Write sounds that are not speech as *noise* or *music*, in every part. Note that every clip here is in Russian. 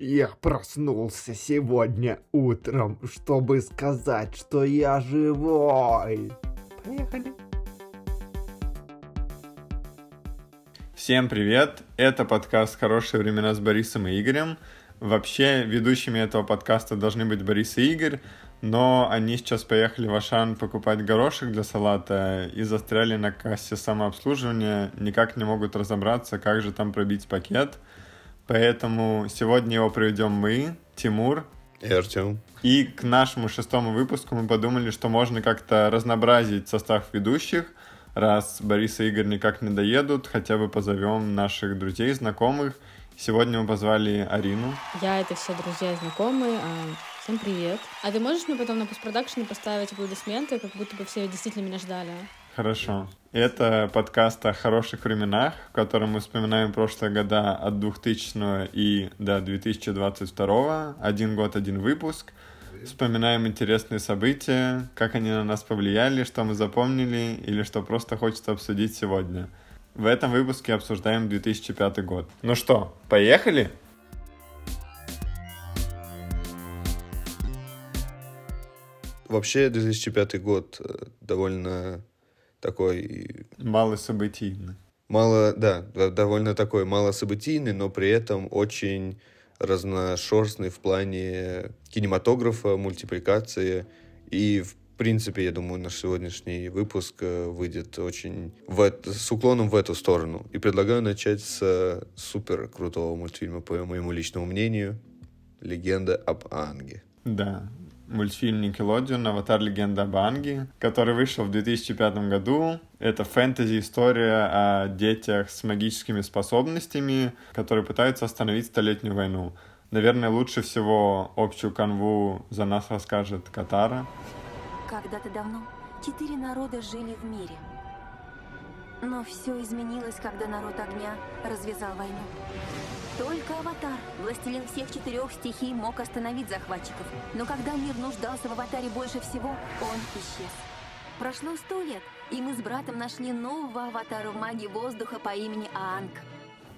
Я проснулся сегодня утром, чтобы сказать, что я живой. Поехали. Всем привет! Это подкаст «Хорошие времена» с Борисом и Игорем. Вообще, ведущими этого подкаста должны быть Борис и Игорь, но они сейчас поехали в Ашан покупать горошек для салата и застряли на кассе самообслуживания, никак не могут разобраться, как же там пробить пакет. Поэтому сегодня его проведем мы, Тимур. И Артем. И к нашему шестому выпуску мы подумали, что можно как-то разнообразить состав ведущих, раз Борис и Игорь никак не доедут, хотя бы позовем наших друзей, знакомых. Сегодня мы позвали Арину. Я это все друзья и знакомые. А, всем привет. А ты можешь мне потом на постпродакшене поставить аплодисменты, как будто бы все действительно меня ждали? а? Хорошо. Это подкаст о хороших временах, в котором мы вспоминаем прошлые года от 2000 и до 2022. Один год, один выпуск. Вспоминаем интересные события, как они на нас повлияли, что мы запомнили или что просто хочется обсудить сегодня. В этом выпуске обсуждаем 2005 год. Ну что, поехали? Вообще 2005 год э, довольно такой Малособытийный. мало, да, довольно такой малособытийный, но при этом очень разношерстный в плане кинематографа, мультипликации. И, в принципе, я думаю, наш сегодняшний выпуск э, выйдет очень в эт- с уклоном в эту сторону. И предлагаю начать с э, супер крутого мультфильма, по моему личному мнению, «Легенда об Анге». Да, мультфильм Nickelodeon «Аватар. Легенда об Аанге», который вышел в 2005 году. Это фэнтези-история о детях с магическими способностями, которые пытаются остановить Столетнюю войну. Наверное, лучше всего общую канву за нас расскажет Катара. Когда-то давно четыре народа жили в мире. Но все изменилось, когда народ огня развязал войну. Только Аватар, властелин всех четырех стихий, мог остановить захватчиков. Но когда мир нуждался в Аватаре больше всего, он исчез. Прошло сто лет, и мы с братом нашли нового Аватара в магии воздуха по имени Аанг.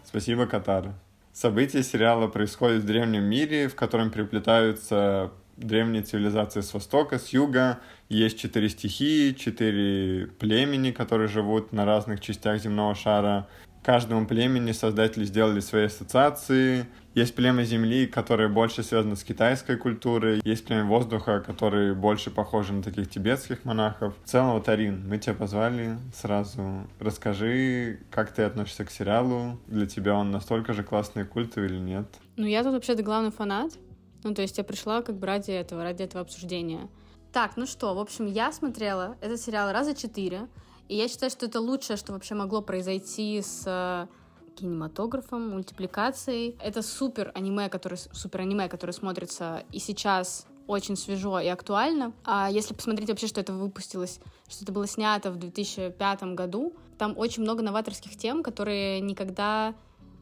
Спасибо, Катар. События сериала происходят в древнем мире, в котором переплетаются древние цивилизации с востока, с юга. Есть четыре стихии, четыре племени, которые живут на разных частях земного шара. Каждому племени создатели сделали свои ассоциации. Есть племя Земли, которое больше связано с китайской культурой. Есть племя воздуха, которые больше похожи на таких тибетских монахов. В целом, вот, Арин, мы тебя позвали сразу. Расскажи, как ты относишься к сериалу? Для тебя он настолько же классный культовый или нет? Ну, я тут вообще-то главный фанат. Ну, то есть я пришла как бы ради этого, ради этого обсуждения. Так, ну что, в общем, я смотрела этот сериал раза четыре, и я считаю, что это лучшее, что вообще могло произойти с э, кинематографом, мультипликацией. Это супер аниме, который, супер аниме, которое смотрится и сейчас очень свежо и актуально. А если посмотреть вообще, что это выпустилось, что это было снято в 2005 году, там очень много новаторских тем, которые никогда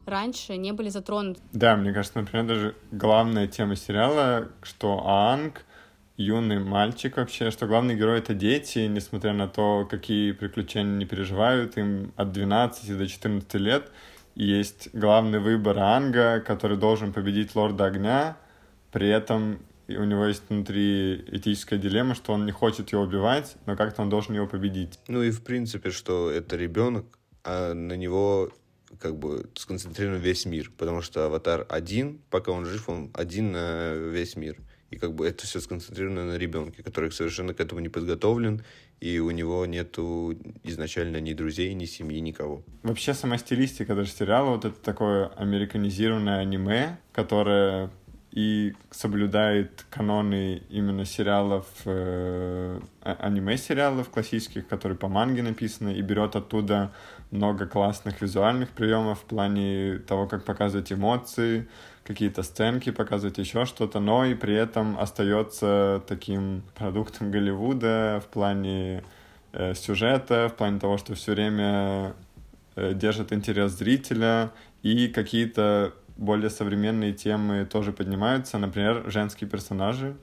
раньше не были затронуты. Да, мне кажется, например, даже главная тема сериала, что Аанг юный мальчик вообще, что главный герой — это дети, несмотря на то, какие приключения они переживают, им от 12 до 14 лет, есть главный выбор Анга, который должен победить Лорда Огня, при этом у него есть внутри этическая дилемма, что он не хочет его убивать, но как-то он должен его победить. Ну и в принципе, что это ребенок, а на него как бы сконцентрирован весь мир, потому что аватар один, пока он жив, он один на весь мир. И как бы это все сконцентрировано на ребенке, который совершенно к этому не подготовлен, и у него нету изначально ни друзей, ни семьи, никого. Вообще сама стилистика даже сериала, вот это такое американизированное аниме, которое и соблюдает каноны именно сериалов, э, а- аниме-сериалов классических, которые по манге написаны, и берет оттуда много классных визуальных приемов в плане того, как показывать эмоции, какие-то сценки, показывать еще что-то, но и при этом остается таким продуктом Голливуда в плане э, сюжета, в плане того, что все время э, держит интерес зрителя, и какие-то более современные темы тоже поднимаются. Например, женские персонажи.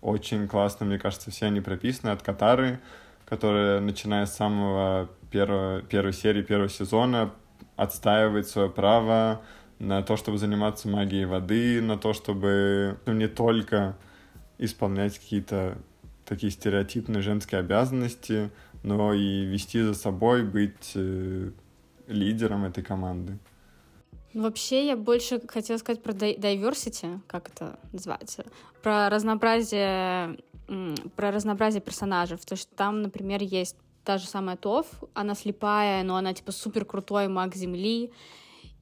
Очень классно, мне кажется, все они прописаны от Катары, которая, начиная с самого первого, первой серии первого сезона, отстаивает свое право на то, чтобы заниматься магией воды, на то, чтобы не только исполнять какие-то такие стереотипные женские обязанности, но и вести за собой, быть э, лидером этой команды. Вообще, я больше хотела сказать про diversity, как это называется, про разнообразие, про разнообразие персонажей. То, что там, например, есть та же самая Тоф, она слепая, но она типа супер крутой маг Земли,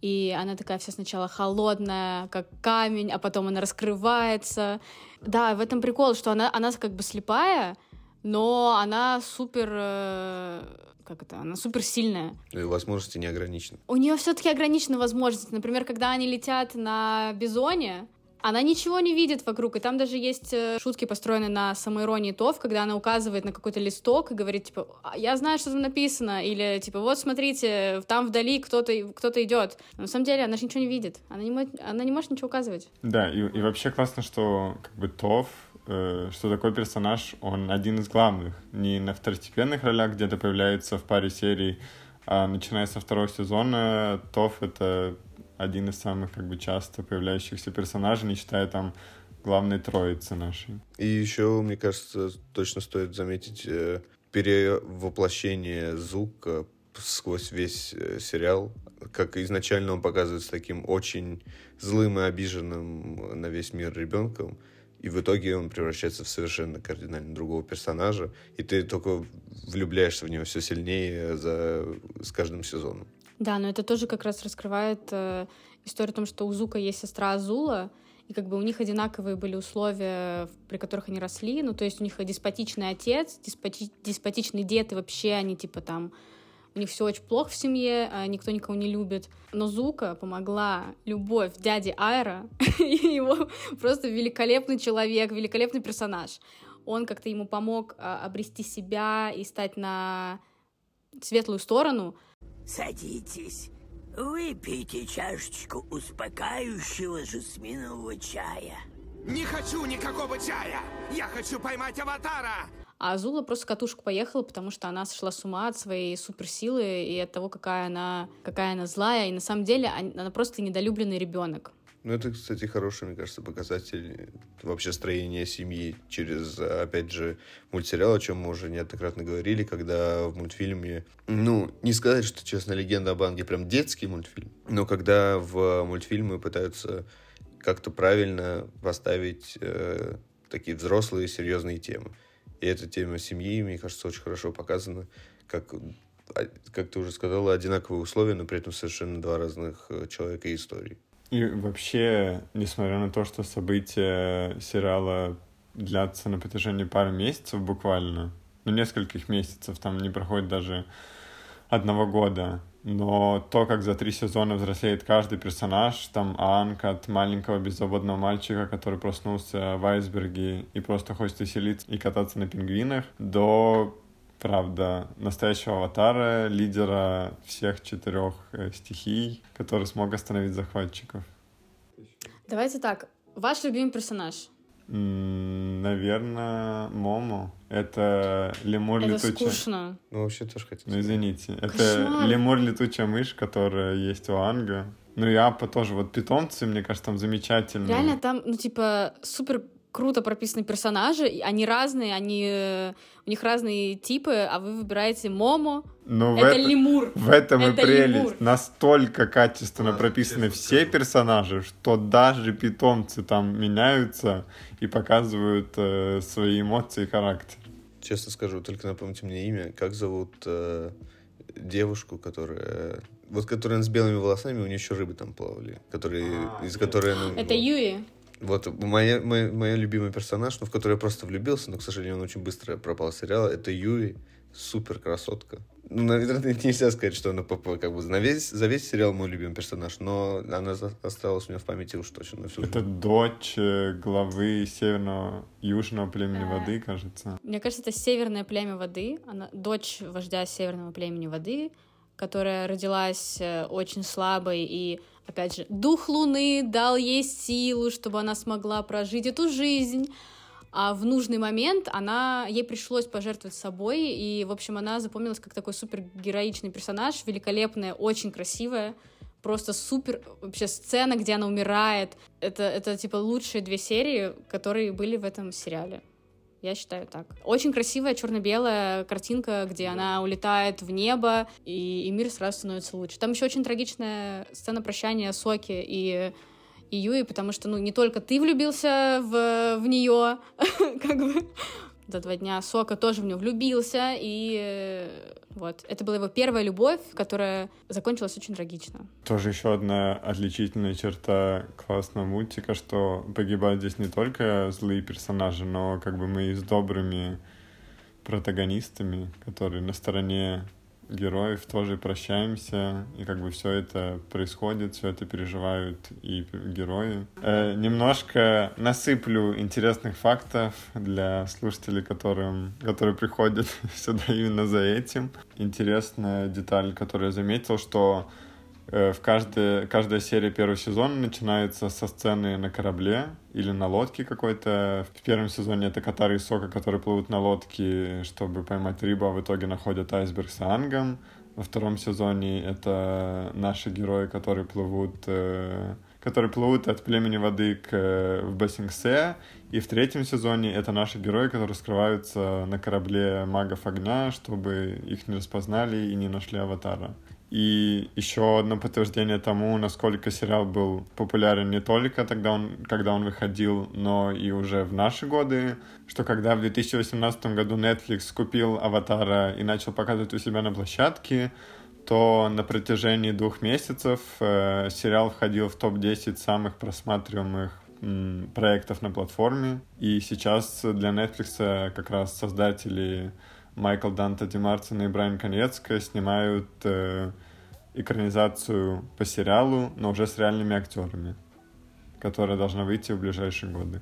и она такая вся сначала холодная, как камень, а потом она раскрывается. Да, в этом прикол, что она, она как бы слепая, но она супер э, как это, она супер сильная. И возможности не ограничены. У нее все-таки ограничены возможности. Например, когда они летят на бизоне, она ничего не видит вокруг, и там даже есть э, шутки, построенные на самоиронии ТОВ, когда она указывает на какой-то листок и говорит, типа, «А, я знаю, что там написано, или, типа, вот, смотрите, там вдали кто-то кто идет. Но на самом деле она же ничего не видит, она не, она не может ничего указывать. Да, и, и вообще классно, что, как бы, ТОВ, э, что такой персонаж, он один из главных, не на второстепенных ролях где-то появляется в паре серий, а начиная со второго сезона, ТОВ — это один из самых как бы часто появляющихся персонажей, не считая там главной троицы нашей. И еще, мне кажется, точно стоит заметить э, перевоплощение Зука сквозь весь э, сериал. Как изначально он показывается таким очень злым и обиженным на весь мир ребенком, и в итоге он превращается в совершенно кардинально другого персонажа, и ты только влюбляешься в него все сильнее за, с каждым сезоном. Да, но это тоже как раз раскрывает э, историю о том, что у Зука есть сестра Азула, и как бы у них одинаковые были условия, при которых они росли, ну, то есть у них деспотичный отец, деспоти... деспотичный дед, и вообще они, типа, там, у них все очень плохо в семье, а никто никого не любит. Но Зука помогла любовь дяди Айра, *laughs* и его просто великолепный человек, великолепный персонаж. Он как-то ему помог а, обрести себя и стать на светлую сторону, Садитесь, выпейте чашечку успокаивающего жасминового чая. Не хочу никакого чая! Я хочу поймать аватара! А Азула просто катушку поехала, потому что она сошла с ума от своей суперсилы и от того, какая она, какая она злая. И на самом деле она просто недолюбленный ребенок. Ну, это, кстати, хороший, мне кажется, показатель вообще строения семьи через, опять же, мультсериал, о чем мы уже неоднократно говорили, когда в мультфильме, ну, не сказать, что, честно, «Легенда об Анге» прям детский мультфильм, но когда в мультфильмы пытаются как-то правильно поставить э, такие взрослые серьезные темы. И эта тема семьи, мне кажется, очень хорошо показана, как а, как ты уже сказала, одинаковые условия, но при этом совершенно два разных э, человека и истории. И вообще, несмотря на то, что события сериала длятся на протяжении пары месяцев буквально, ну, нескольких месяцев, там не проходит даже одного года, но то, как за три сезона взрослеет каждый персонаж, там Анка от маленького беззаботного мальчика, который проснулся в айсберге и просто хочет веселиться и кататься на пингвинах, до правда, настоящего аватара, лидера всех четырех э, стихий, который смог остановить захватчиков. Давайте так. Ваш любимый персонаж? Наверное, Момо. Это лемур это летучая... скучно. Ну, вообще тоже хотел. Ну, извините. Кошмар. Это лемур летучая мышь, которая есть у Анга. Ну, и Апа тоже. Вот питомцы, мне кажется, там замечательные. Реально там, ну, типа, супер круто прописаны персонажи, они разные, они э, у них разные типы, а вы выбираете Момо. Ну, это в лемур. В этом это и прелесть. лемур. Настолько качественно Да, прописаны все скажу. персонажи, что даже питомцы там меняются и показывают э, свои эмоции и характер. Честно скажу, только напомните мне имя. Как зовут э, девушку, которая... Вот которая с белыми волосами, у нее еще рыбы там плавали. Которые, из которой... она- Это Юи. Вот моя, моя, моя любимый персонаж, ну, в который я просто влюбился, но, к сожалению, он очень быстро пропал с сериала, это Юи, супер красотка. Ну, наверное, *laughs* нельзя сказать, что она как бы на весь, за весь сериал мой любимый персонаж, но она осталась у меня в памяти уж точно на всю Это жизнь. дочь э, главы северного южного племени воды, кажется. Мне кажется, это северное племя воды. Она дочь вождя северного племени воды, которая родилась э, очень слабой и опять же, дух Луны дал ей силу, чтобы она смогла прожить эту жизнь. А в нужный момент она, ей пришлось пожертвовать собой, и, в общем, она запомнилась как такой супер героичный персонаж, великолепная, очень красивая, просто супер вообще сцена, где она умирает. Это, это типа лучшие две серии, которые были в этом сериале. Я считаю так. Очень красивая черно-белая картинка, где она улетает в небо, и, и мир сразу становится лучше. Там еще очень трагичная сцена прощания Соки и, и Юи, потому что, ну, не только ты влюбился в, в нее, *laughs* как бы, за два дня Сока тоже в нее влюбился, и вот. Это была его первая любовь, которая закончилась очень трагично. Тоже еще одна отличительная черта классного мультика, что погибают здесь не только злые персонажи, но как бы мы и с добрыми протагонистами, которые на стороне героев тоже прощаемся, и как бы все это происходит, все это переживают и герои. Э, немножко насыплю интересных фактов для слушателей, которым, которые приходят *laughs* сюда именно за этим. Интересная деталь, которую я заметил, что в каждой, каждая серия первого сезона начинается со сцены на корабле или на лодке какой-то. В первом сезоне это Катар и Сока, которые плывут на лодке, чтобы поймать рыбу, а в итоге находят айсберг с Ангом. Во втором сезоне это наши герои, которые плывут, э, которые плывут от племени воды к, э, в Бассингсе. И в третьем сезоне это наши герои, которые скрываются на корабле магов огня, чтобы их не распознали и не нашли аватара. И еще одно подтверждение тому, насколько сериал был популярен не только тогда, он, когда он выходил, но и уже в наши годы, что когда в 2018 году Netflix купил «Аватара» и начал показывать у себя на площадке, то на протяжении двух месяцев э, сериал входил в топ-10 самых просматриваемых м, проектов на платформе. И сейчас для Netflix как раз создатели Майкл Данте Ди Мартин и Брайан Конецко снимают э, экранизацию по сериалу, но уже с реальными актерами, которая должна выйти в ближайшие годы.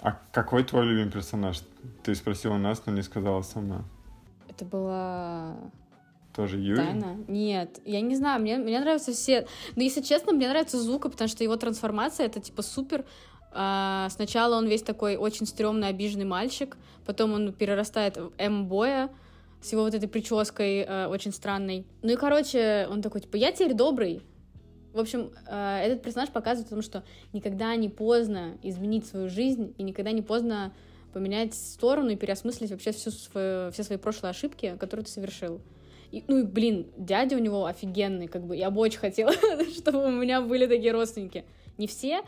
А какой твой любимый персонаж? Ты спросила нас, но не сказала сама. Это была тоже Юрий? Тайна? Нет, я не знаю, мне, мне нравятся все... Но если честно, мне нравится Зука, потому что его трансформация — это типа супер а, сначала он весь такой очень стрёмный, обиженный мальчик, потом он перерастает в М-боя с его вот этой прической э, очень странной. Ну и, короче, он такой, типа, я теперь добрый. В общем, э, этот персонаж показывает о том, что никогда не поздно изменить свою жизнь и никогда не поздно поменять сторону и переосмыслить вообще всю свою, все свои прошлые ошибки, которые ты совершил. И, ну и, блин, дядя у него офигенный, как бы, я бы очень хотела, *laughs* чтобы у меня были такие родственники. Не все,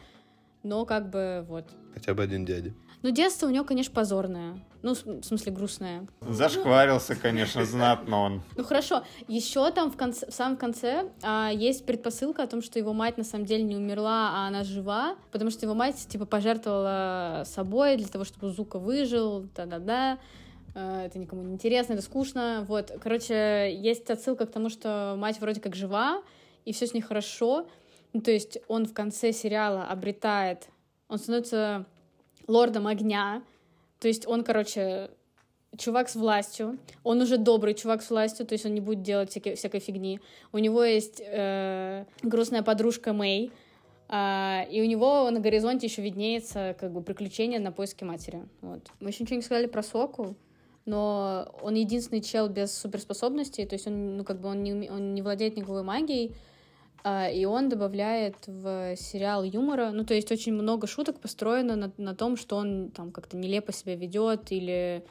но как бы вот. Хотя бы один дядя. Ну, детство у него, конечно, позорное. Ну, в смысле, грустное. Зашкварился, конечно, знатно он. Ну, хорошо. Еще там в, конце, в самом конце а, есть предпосылка о том, что его мать на самом деле не умерла, а она жива, потому что его мать, типа, пожертвовала собой для того, чтобы Зука выжил, да-да-да. А, это никому не интересно, это скучно. Вот, короче, есть отсылка к тому, что мать вроде как жива, и все с ней хорошо, ну, то есть он в конце сериала обретает, он становится лордом огня, то есть он, короче, чувак с властью, он уже добрый чувак с властью, то есть он не будет делать всякой, всякой фигни. У него есть э, грустная подружка Мэй, э, и у него на горизонте еще виднеется как бы приключение на поиски матери. Вот. Мы еще ничего не сказали про Соку, но он единственный чел без суперспособностей, то есть он, ну, как бы он не, он не владеет никакой магией, и он добавляет в сериал юмора. Ну, то есть очень много шуток построено на, на том, что он там как-то нелепо себя ведет или,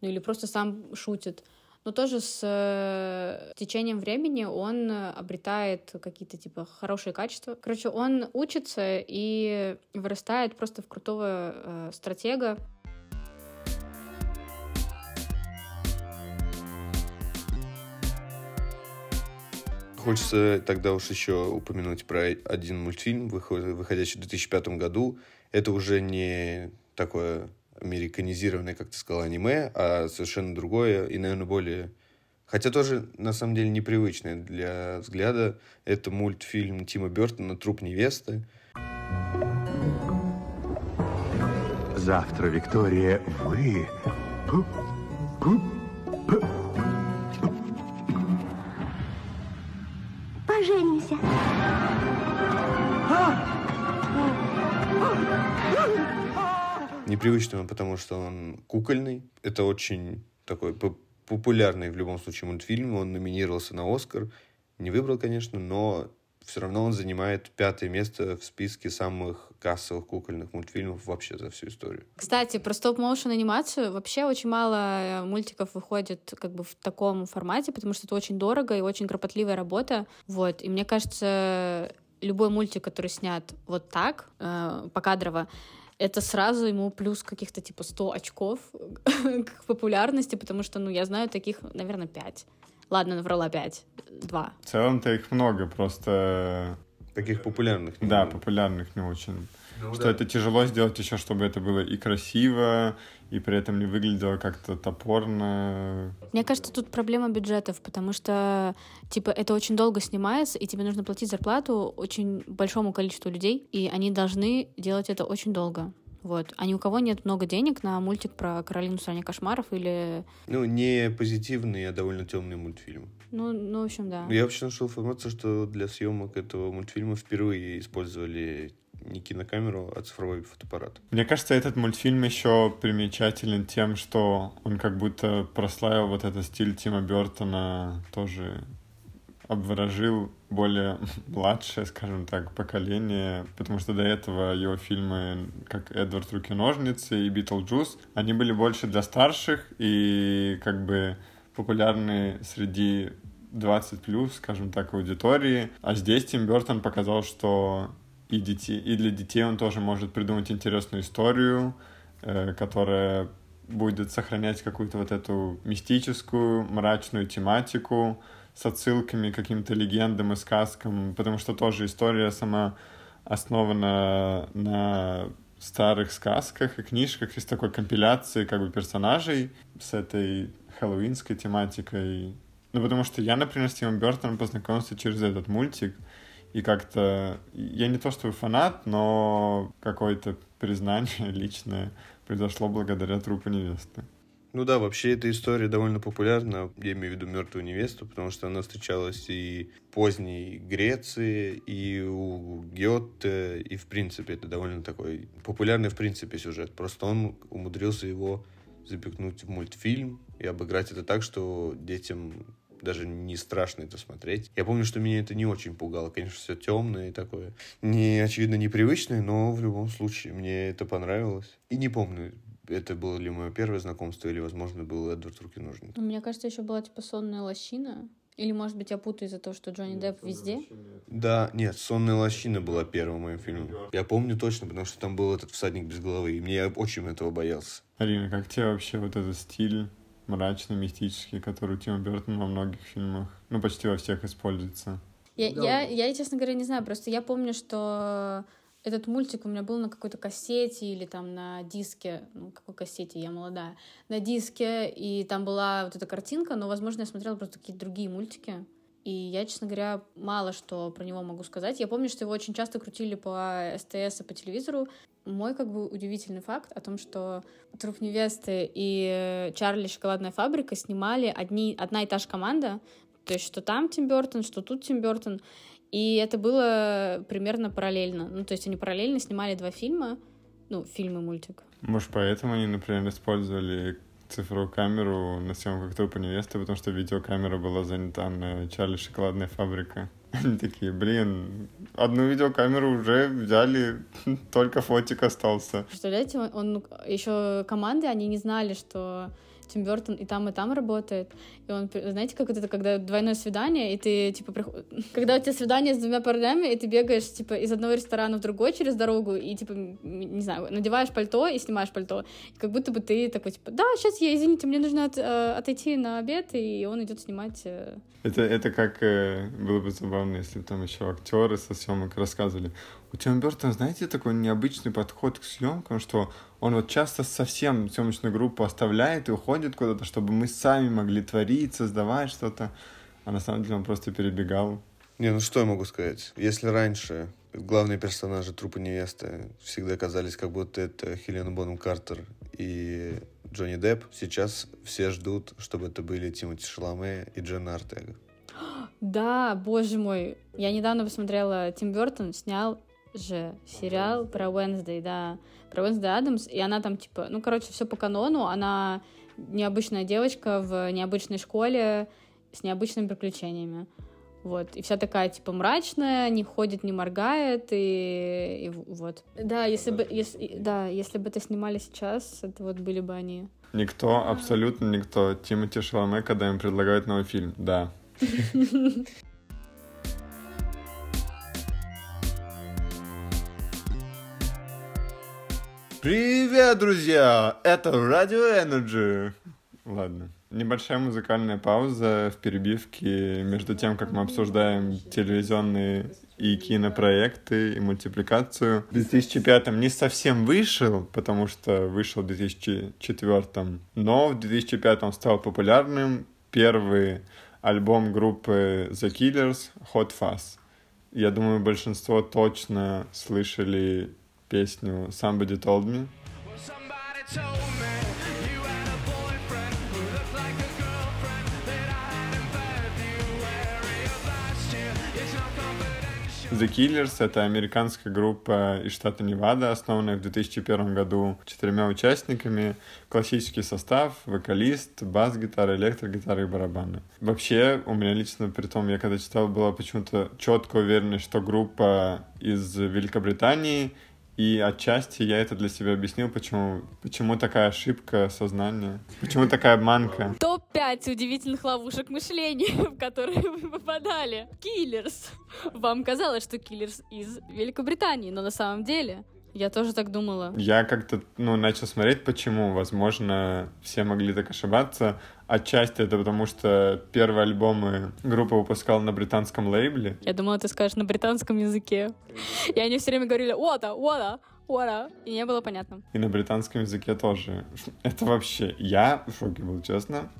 ну, или просто сам шутит. Но тоже с э, течением времени он обретает какие-то типа хорошие качества. Короче, он учится и вырастает просто в крутого э, стратега. Хочется тогда уж еще упомянуть про один мультфильм, выходящий в 2005 году. Это уже не такое американизированное, как ты сказал, аниме, а совершенно другое и, наверное, более... Хотя тоже, на самом деле, непривычное для взгляда. Это мультфильм Тима Бертона «Труп невесты». Завтра, Виктория, вы Непривычный он, потому что он кукольный. Это очень такой популярный в любом случае мультфильм. Он номинировался на Оскар. Не выбрал, конечно, но все равно он занимает пятое место в списке самых кассовых кукольных мультфильмов вообще за всю историю. Кстати, про стоп-моушен анимацию вообще очень мало э, мультиков выходит как бы в таком формате, потому что это очень дорого и очень кропотливая работа. Вот. И мне кажется, любой мультик, который снят вот так, э, покадрово, это сразу ему плюс каких-то типа 100 очков *laughs* к популярности, потому что, ну, я знаю таких, наверное, 5. Ладно, наврала 5. 2. В целом-то их много, просто... Таких популярных. не Да, много. популярных не очень. Ну что да. это тяжело сделать еще, чтобы это было и красиво, и при этом не выглядело как-то топорно. Мне кажется, тут проблема бюджетов, потому что, типа, это очень долго снимается, и тебе нужно платить зарплату очень большому количеству людей, и они должны делать это очень долго. Вот. А ни у кого нет много денег на мультик про Каролину в стране кошмаров или... Ну, не позитивный, а довольно темный мультфильм. Ну, ну в общем, да. Я вообще нашел информацию, что для съемок этого мультфильма впервые использовали не кинокамеру, а цифровой фотоаппарат. Мне кажется, этот мультфильм еще примечателен тем, что он как будто прославил вот этот стиль Тима Бертона, тоже обворожил более *laughs* младшее, скажем так, поколение, потому что до этого его фильмы, как «Эдвард. Руки-ножницы» и «Битлджус», они были больше для старших и как бы популярны среди 20 плюс, скажем так, аудитории. А здесь Тим Бертон показал, что и, детей, и для детей он тоже может придумать интересную историю, э, которая будет сохранять какую-то вот эту мистическую, мрачную тематику с отсылками к каким-то легендам и сказкам, потому что тоже история сама основана на старых сказках и книжках из такой компиляции как бы персонажей с этой хэллоуинской тематикой. Ну, потому что я, например, с Тимом Бертоном познакомился через этот мультик, и как-то... Я не то чтобы фанат, но какое-то признание *laughs* личное произошло благодаря трупу невесты. Ну да, вообще эта история довольно популярна, я имею в виду мертвую невесту, потому что она встречалась и в поздней Греции, и у Гёте, и в принципе это довольно такой популярный в принципе сюжет. Просто он умудрился его запихнуть в мультфильм и обыграть это так, что детям даже не страшно это смотреть. Я помню, что меня это не очень пугало. Конечно, все темное и такое. Не, очевидно, непривычное, но в любом случае мне это понравилось. И не помню, это было ли мое первое знакомство, или, возможно, был Эдвард Руки-ножницы. Ну, Мне кажется, еще была типа сонная лощина. Или, может быть, я путаю из-за того, что Джонни Депп везде. Да, нет, «Сонная лощина» была первым моим фильмом. Я помню точно, потому что там был этот всадник без головы, и мне я очень этого боялся. Арина, как тебе вообще вот этот стиль мрачный, мистический, который у Тима Бертона во многих фильмах, ну, почти во всех используется? Я, я, я, честно говоря, не знаю, просто я помню, что этот мультик у меня был на какой-то кассете или там на диске, ну, какой кассете, я молодая, на диске, и там была вот эта картинка, но, возможно, я смотрела просто какие-то другие мультики. И я, честно говоря, мало что про него могу сказать. Я помню, что его очень часто крутили по СТС и по телевизору. Мой как бы удивительный факт о том, что «Труп невесты» и «Чарли. Шоколадная фабрика» снимали одни, одна и та же команда. То есть что там Тим Бертон, что тут Тим Бертон. И это было примерно параллельно. Ну, то есть они параллельно снимали два фильма. Ну, фильм и мультик. Может, поэтому они, например, использовали цифровую камеру на съемках трупа невесты, потому что видеокамера была занята на Чарли Шоколадная фабрика. Они такие, блин, одну видеокамеру уже взяли, *laughs* только фотик остался. Представляете, он, он еще команды, они не знали, что Тим Бертон и там, и там работает. И он, знаете, как это, когда двойное свидание, и ты, типа, приход... *laughs* когда у тебя свидание с двумя парнями, и ты бегаешь, типа, из одного ресторана в другой через дорогу, и, типа, не знаю, надеваешь пальто и снимаешь пальто. И как будто бы ты такой, типа, да, сейчас я, извините, мне нужно от, э, отойти на обед, и он идет снимать. Э... Это, это как э, было бы забавно, если бы там еще актеры со съемок рассказывали. У Тима Бертона, знаете, такой необычный подход к съемкам, что он вот часто совсем съемочную группу оставляет и уходит куда-то, чтобы мы сами могли творить, создавать что-то. А на самом деле он просто перебегал. Не, ну что я могу сказать? Если раньше главные персонажи трупа невесты всегда казались, как будто это Хелена Бонем Картер и Джонни Депп, сейчас все ждут, чтобы это были Тимоти Шаломе и Дженна Артега. *gasps* Да, боже мой. Я недавно посмотрела, Тим Бертон снял же сериал про Уэнсдей, да, про Уэнсдей Адамс, и она там, типа, ну, короче, все по канону, она необычная девочка в необычной школе с необычными приключениями. Вот, и вся такая, типа, мрачная, не ходит, не моргает, и, и вот. Да, если бы, если, да, если бы это снимали сейчас, это вот были бы они. Никто, абсолютно никто. Тимати Шаломе, когда им предлагают новый фильм, да. *laughs* Привет, друзья! Это Радио Energy. Ладно. Небольшая музыкальная пауза в перебивке между тем, как мы обсуждаем телевизионные и кинопроекты, и мультипликацию. В 2005 не совсем вышел, потому что вышел в 2004, но в 2005 он стал популярным. Первый альбом группы The Killers Hot Fuzz. Я думаю, большинство точно слышали песню Somebody Told Me. The Killers — это американская группа из штата Невада, основанная в 2001 году четырьмя участниками. Классический состав, вокалист, бас-гитара, электрогитара и барабаны. Вообще, у меня лично, при том, я когда читал, была почему-то четко уверенность, что группа из Великобритании — и отчасти я это для себя объяснил, почему, почему такая ошибка сознания, почему такая обманка. Топ-5 удивительных ловушек мышления, *laughs* в которые вы попадали. Киллерс. Вам казалось, что Киллерс из Великобритании, но на самом деле я тоже так думала. Я как-то, ну, начал смотреть, почему. Возможно, все могли так ошибаться. Отчасти это потому, что первые альбомы группа выпускала на британском лейбле. Я думала, ты скажешь на британском языке. И они все время говорили «Ота, ота, ота», и не было понятно. И на британском языке тоже. Это вообще... Я в шоке был, честно.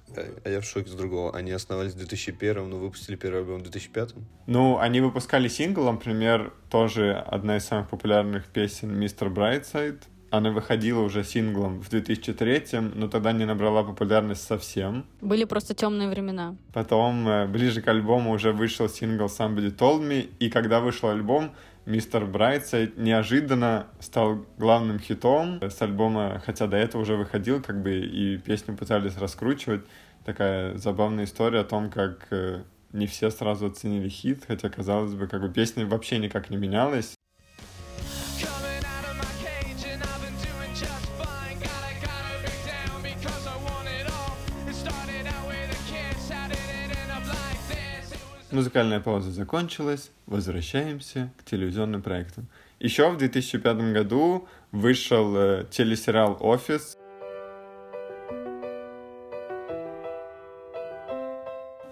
А я в шоке с другого. Они основались в 2001, но выпустили первый альбом в 2005. Ну, они выпускали сингл, например, тоже одна из самых популярных песен «Мистер Брайтсайд», она выходила уже синглом в 2003, но тогда не набрала популярность совсем. Были просто темные времена. Потом, э, ближе к альбому, уже вышел сингл Somebody Told Me, и когда вышел альбом, Мистер Брайтсайд неожиданно стал главным хитом с альбома, хотя до этого уже выходил, как бы, и песню пытались раскручивать. Такая забавная история о том, как э, не все сразу оценили хит, хотя, казалось бы, как бы песня вообще никак не менялась. Музыкальная пауза закончилась, возвращаемся к телевизионным проектам. Еще в 2005 году вышел э, телесериал «Офис».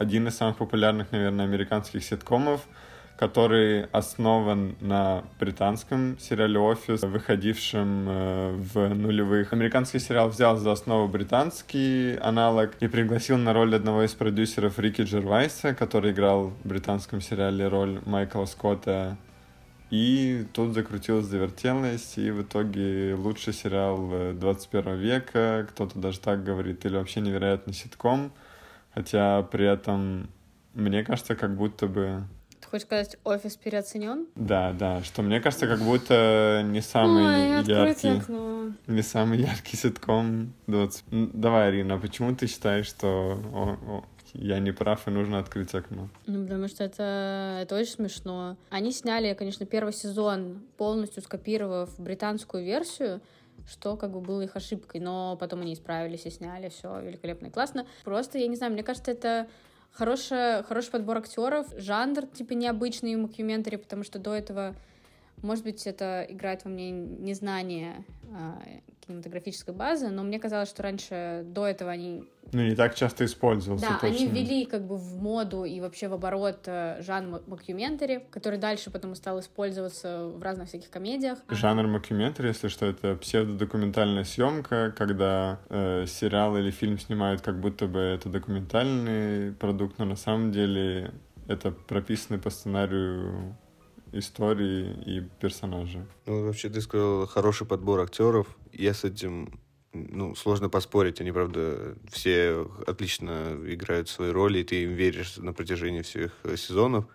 Один из самых популярных, наверное, американских ситкомов – который основан на британском сериале «Офис», выходившем э, в нулевых. Американский сериал взял за основу британский аналог и пригласил на роль одного из продюсеров Рики Джервайса, который играл в британском сериале роль Майкла Скотта. И тут закрутилось, завертелось, и в итоге лучший сериал 21 века, кто-то даже так говорит, или вообще невероятный ситком, хотя при этом мне кажется, как будто бы хочешь сказать, офис переоценен? Да, да, что мне кажется, как будто не самый Ой, яркий, окно. не самый яркий ситком 20. Давай, Арина, а почему ты считаешь, что о, о, я не прав и нужно открыть окно? Ну, потому что это, это очень смешно. Они сняли, конечно, первый сезон, полностью скопировав британскую версию, что как бы было их ошибкой, но потом они исправились и сняли, все великолепно и классно. Просто, я не знаю, мне кажется, это Хорошая, хороший подбор актеров, жанр, типа, необычный мокюментари, потому что до этого, может быть, это играет во мне незнание э, кинематографической базы, но мне казалось, что раньше, до этого они ну, не так часто использовался. Да, точно. они ввели как бы в моду и вообще в оборот э, жанр мокюментари, который дальше потом стал использоваться в разных всяких комедиях. Жанр мокюментари, если что, это псевдодокументальная съемка, когда э, сериал или фильм снимают как будто бы это документальный продукт, но на самом деле это прописанный по сценарию истории и персонажи. Ну, вообще, ты сказал, хороший подбор актеров. Я с этим ну, сложно поспорить. Они, правда, все отлично играют свои роли, и ты им веришь на протяжении всех сезонов.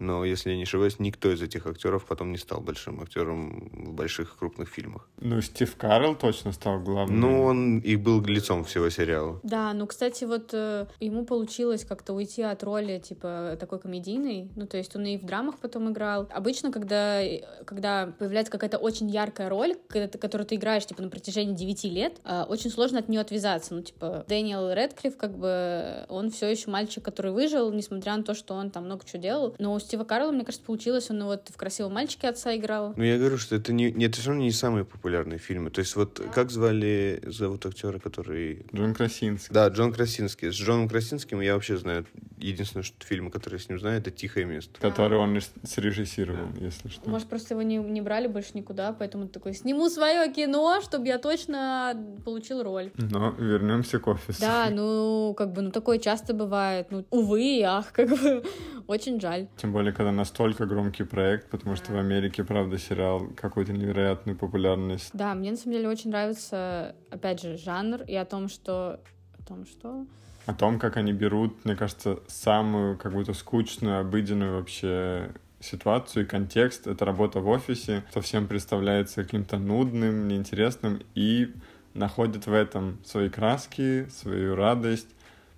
Но, если я не ошибаюсь, никто из этих актеров потом не стал большим актером в больших крупных фильмах. Ну, Стив Карл точно стал главным. Ну, он и был лицом всего сериала. Да, ну, кстати, вот э, ему получилось как-то уйти от роли, типа, такой комедийной. Ну, то есть он и в драмах потом играл. Обычно, когда, когда появляется какая-то очень яркая роль, когда ты- которую ты играешь, типа, на протяжении 9 лет, э, очень сложно от нее отвязаться. Ну, типа, Дэниел Редклифф, как бы, он все еще мальчик, который выжил, несмотря на то, что он там много чего делал. Но у Стива Карла, мне кажется, получилось, он вот в «Красивом мальчике» отца играл. Ну, я говорю, что это не, это все равно не самые популярные фильмы. То есть, вот как звали, зовут актера, который... Джон Красинский. Да, Джон Красинский. С Джоном Красинским я вообще знаю, единственное что фильмы, которые я с ним знаю, это «Тихое место». Который он и срежиссировал, если что. Может, просто его не, не брали больше никуда, поэтому такой, сниму свое кино, чтобы я точно получил роль. Но вернемся к офису. Да, ну, как бы, ну, такое часто бывает. Ну, увы ах, как бы, *laughs* очень жаль. Тем более, когда настолько громкий проект, потому что в Америке, правда, сериал какой-то невероятную популярность. Да, мне на самом деле очень нравится, опять же, жанр и о том, что... О том, что... О том, как они берут, мне кажется, самую как будто скучную, обыденную вообще ситуацию и контекст. Это работа в офисе, то всем представляется каким-то нудным, неинтересным, и находят в этом свои краски, свою радость,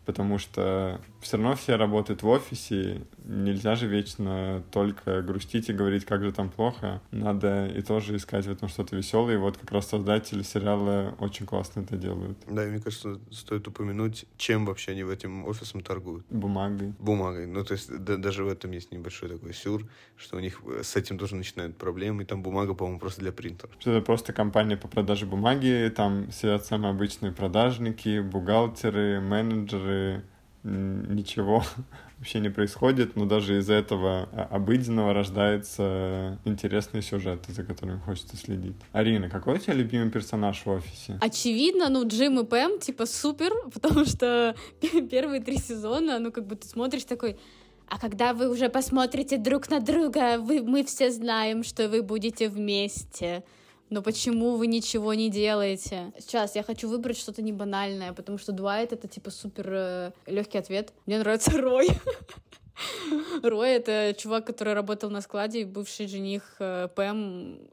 потому что все равно все работают в офисе, нельзя же вечно только грустить и говорить, как же там плохо. Надо и тоже искать в этом что-то веселое. И вот как раз создатели сериала очень классно это делают. Да, и мне кажется, стоит упомянуть, чем вообще они в этим офисом торгуют. Бумагой. Бумагой. Ну, то есть да- даже в этом есть небольшой такой сюр, что у них э, с этим тоже начинают проблемы, и там бумага, по-моему, просто для принтера. Что Это просто компания по продаже бумаги, там сидят самые обычные продажники, бухгалтеры, менеджеры, м, ничего *laughs* вообще не происходит, но даже из этого а, обыденного рождается интересный сюжет, за которым хочется следить. Арина, какой у тебя любимый персонаж в офисе? Очевидно, ну, Джим и Пэм, типа, супер, *laughs* потому что первые три сезона, ну, как бы ты смотришь такой, а когда вы уже посмотрите друг на друга, вы, мы все знаем, что вы будете вместе. Но почему вы ничего не делаете? Сейчас я хочу выбрать что-то не банальное, потому что Дуайт это типа супер легкий ответ. Мне нравится *laughs* Рой. Рой — это чувак, который работал на складе, бывший жених э, Пэм,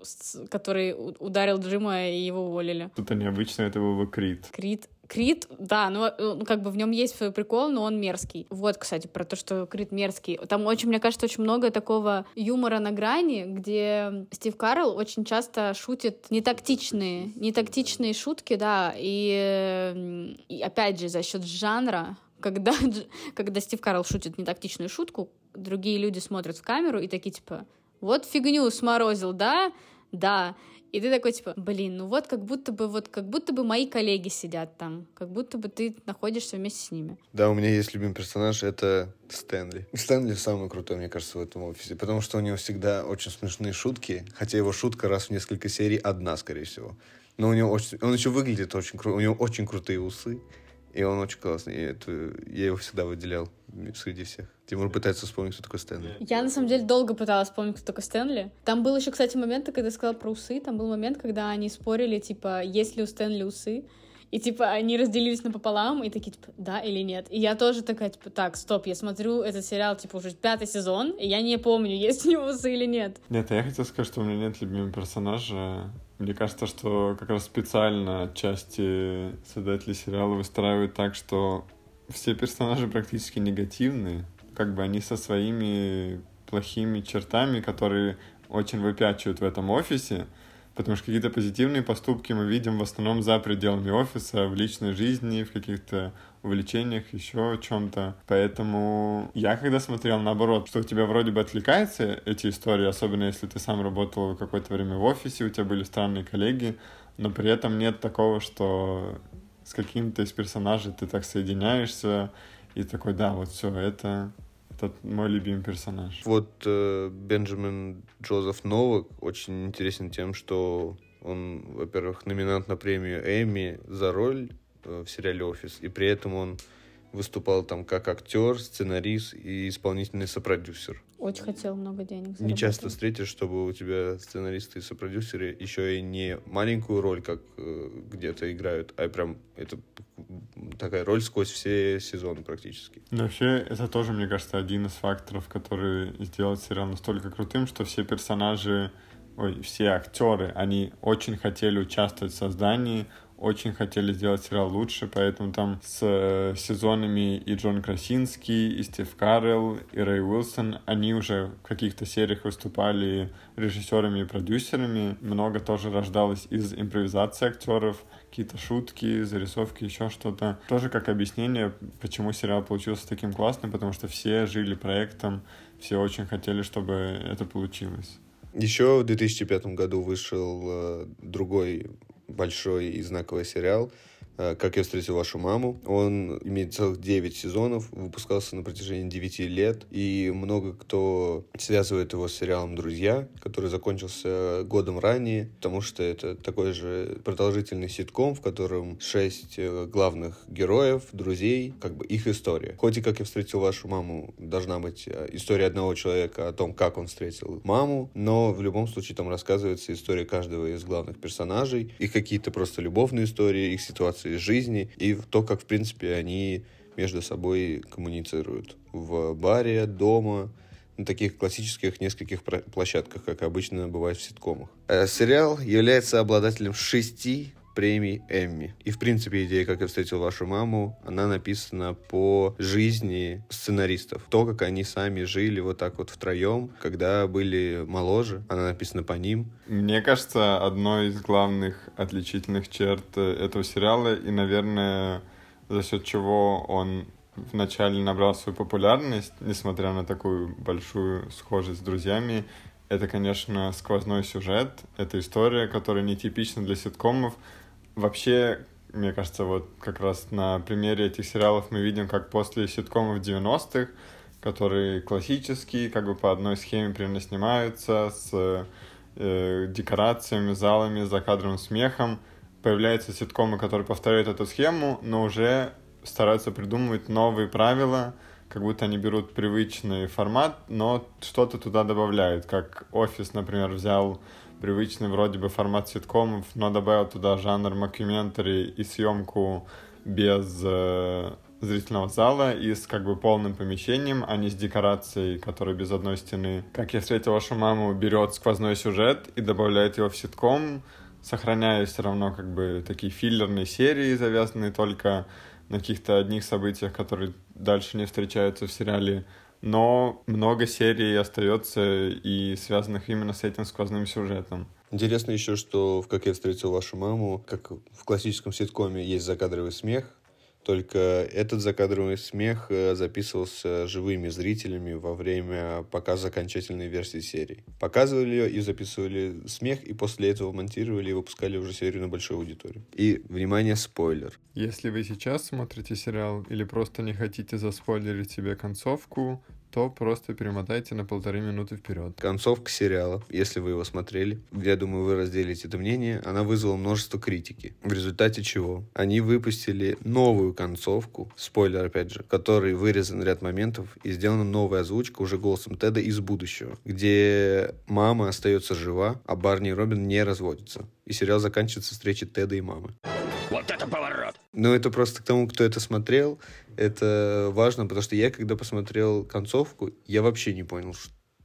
который ударил Джима, и его уволили. Что-то необычное, это был бы Крит. Крит. Да, э, ну, как бы в нем есть свой прикол, но он мерзкий. Вот, кстати, про то, что Крит мерзкий. Там очень, мне кажется, очень много такого юмора на грани, где Стив Карл очень часто шутит нетактичные, нетактичные шутки, да, и, и опять же, за счет жанра, когда, *laughs* когда Стив Карл шутит нетактичную шутку, другие люди смотрят в камеру и такие, типа, вот фигню сморозил, да? Да. И ты такой, типа, блин, ну вот как будто бы, вот как будто бы мои коллеги сидят там, как будто бы ты находишься вместе с ними. Да, у меня есть любимый персонаж, это Стэнли. Стэнли самый крутой, мне кажется, в этом офисе, потому что у него всегда очень смешные шутки, хотя его шутка раз в несколько серий одна, скорее всего. Но у него очень, он еще выглядит очень круто, у него очень крутые усы, и он очень классный. И это, я его всегда выделял среди всех. Тимур пытается вспомнить, кто такой Стэнли. Я, на самом деле, долго пыталась вспомнить, кто такой Стэнли. Там был еще, кстати, момент, когда я сказала про усы, там был момент, когда они спорили, типа, есть ли у Стэнли усы, и, типа, они разделились напополам, и такие, типа, да или нет. И я тоже такая, типа, так, стоп, я смотрю этот сериал, типа, уже пятый сезон, и я не помню, есть у него усы или нет. Нет, я хотел сказать, что у меня нет любимого персонажа. Мне кажется, что как раз специально отчасти создатели сериала выстраивают так, что все персонажи практически негативные. Как бы они со своими плохими чертами, которые очень выпячивают в этом офисе, потому что какие-то позитивные поступки мы видим в основном за пределами офиса, в личной жизни, в каких-то увлечениях, еще о чем-то. Поэтому я когда смотрел наоборот, что у тебя вроде бы отвлекается эти истории, особенно если ты сам работал какое-то время в офисе, у тебя были странные коллеги, но при этом нет такого, что с каким-то из персонажей ты так соединяешься и такой, да, вот все, это, это мой любимый персонаж. Вот э, Бенджамин Джозеф Новак очень интересен тем, что он, во-первых, номинант на премию Эмми за роль в сериале «Офис», и при этом он выступал там как актер, сценарист и исполнительный сопродюсер. Очень хотел много денег Не часто заработать. встретишь, чтобы у тебя сценаристы и сопродюсеры еще и не маленькую роль, как э, где-то играют, а прям это такая роль сквозь все сезоны практически. Но вообще, это тоже, мне кажется, один из факторов, который сделал сериал настолько крутым, что все персонажи, ой, все актеры, они очень хотели участвовать в создании, очень хотели сделать сериал лучше, поэтому там с э, сезонами и Джон Красинский, и Стив Карелл, и Рэй Уилсон, они уже в каких-то сериях выступали режиссерами и продюсерами. Много тоже рождалось из импровизации актеров, какие-то шутки, зарисовки, еще что-то. Тоже как объяснение, почему сериал получился таким классным, потому что все жили проектом, все очень хотели, чтобы это получилось. Еще в 2005 году вышел э, другой большой и знаковый сериал «Как я встретил вашу маму». Он имеет целых 9 сезонов, выпускался на протяжении 9 лет, и много кто связывает его с сериалом «Друзья», который закончился годом ранее, потому что это такой же продолжительный ситком, в котором 6 э, главных героев, друзей, как бы их история. Хоть и «Как я встретил вашу маму» должна быть э, история одного человека о том, как он встретил маму, но в любом случае там рассказывается история каждого из главных персонажей, их какие-то просто любовные истории, их ситуации жизни, и то, как, в принципе, они между собой коммуницируют в баре, дома, на таких классических нескольких площадках, как обычно бывает в ситкомах. Э, Сериал является обладателем шести премий Эмми. И, в принципе, идея «Как я встретил вашу маму», она написана по жизни сценаристов. То, как они сами жили вот так вот втроем, когда были моложе, она написана по ним. Мне кажется, одной из главных отличительных черт э, этого сериала, и, наверное, за счет чего он вначале набрал свою популярность, несмотря на такую большую схожесть с друзьями, это, конечно, сквозной сюжет, это история, которая нетипична для ситкомов. Вообще, мне кажется, вот как раз на примере этих сериалов мы видим, как после ситкомов 90-х, которые классические, как бы по одной схеме примерно снимаются, с э, декорациями, залами, закадровым смехом, появляются ситкомы, которые повторяют эту схему, но уже стараются придумывать новые правила, как будто они берут привычный формат, но что-то туда добавляют. Как офис, например, взял привычный вроде бы формат ситкомов, но добавил туда жанр мокюментари и съемку без э, зрительного зала и с как бы полным помещением, а не с декорацией, которая без одной стены. Как я встретил вашу маму, берет сквозной сюжет и добавляет его в ситком, сохраняя все равно как бы такие филлерные серии, завязанные только на каких-то одних событиях, которые дальше не встречаются в сериале. Но много серий остается и связанных именно с этим сквозным сюжетом. Интересно еще, что в «Как я встретил вашу маму», как в классическом ситкоме есть закадровый смех, только этот закадровый смех э, записывался живыми зрителями во время показа окончательной версии серии. Показывали ее и записывали смех, и после этого монтировали и выпускали уже серию на большую аудиторию. И, внимание, спойлер. Если вы сейчас смотрите сериал или просто не хотите заспойлерить себе концовку, то просто перемотайте на полторы минуты вперед. Концовка сериала, если вы его смотрели, я думаю, вы разделите это мнение, она вызвала множество критики. В результате чего? Они выпустили новую концовку, спойлер опять же, в которой вырезан ряд моментов и сделана новая озвучка уже голосом Теда из будущего, где мама остается жива, а Барни и Робин не разводятся. И сериал заканчивается встречей Теда и мамы. Вот это поворот! Ну, это просто к тому, кто это смотрел, это важно, потому что я, когда посмотрел концовку, я вообще не понял,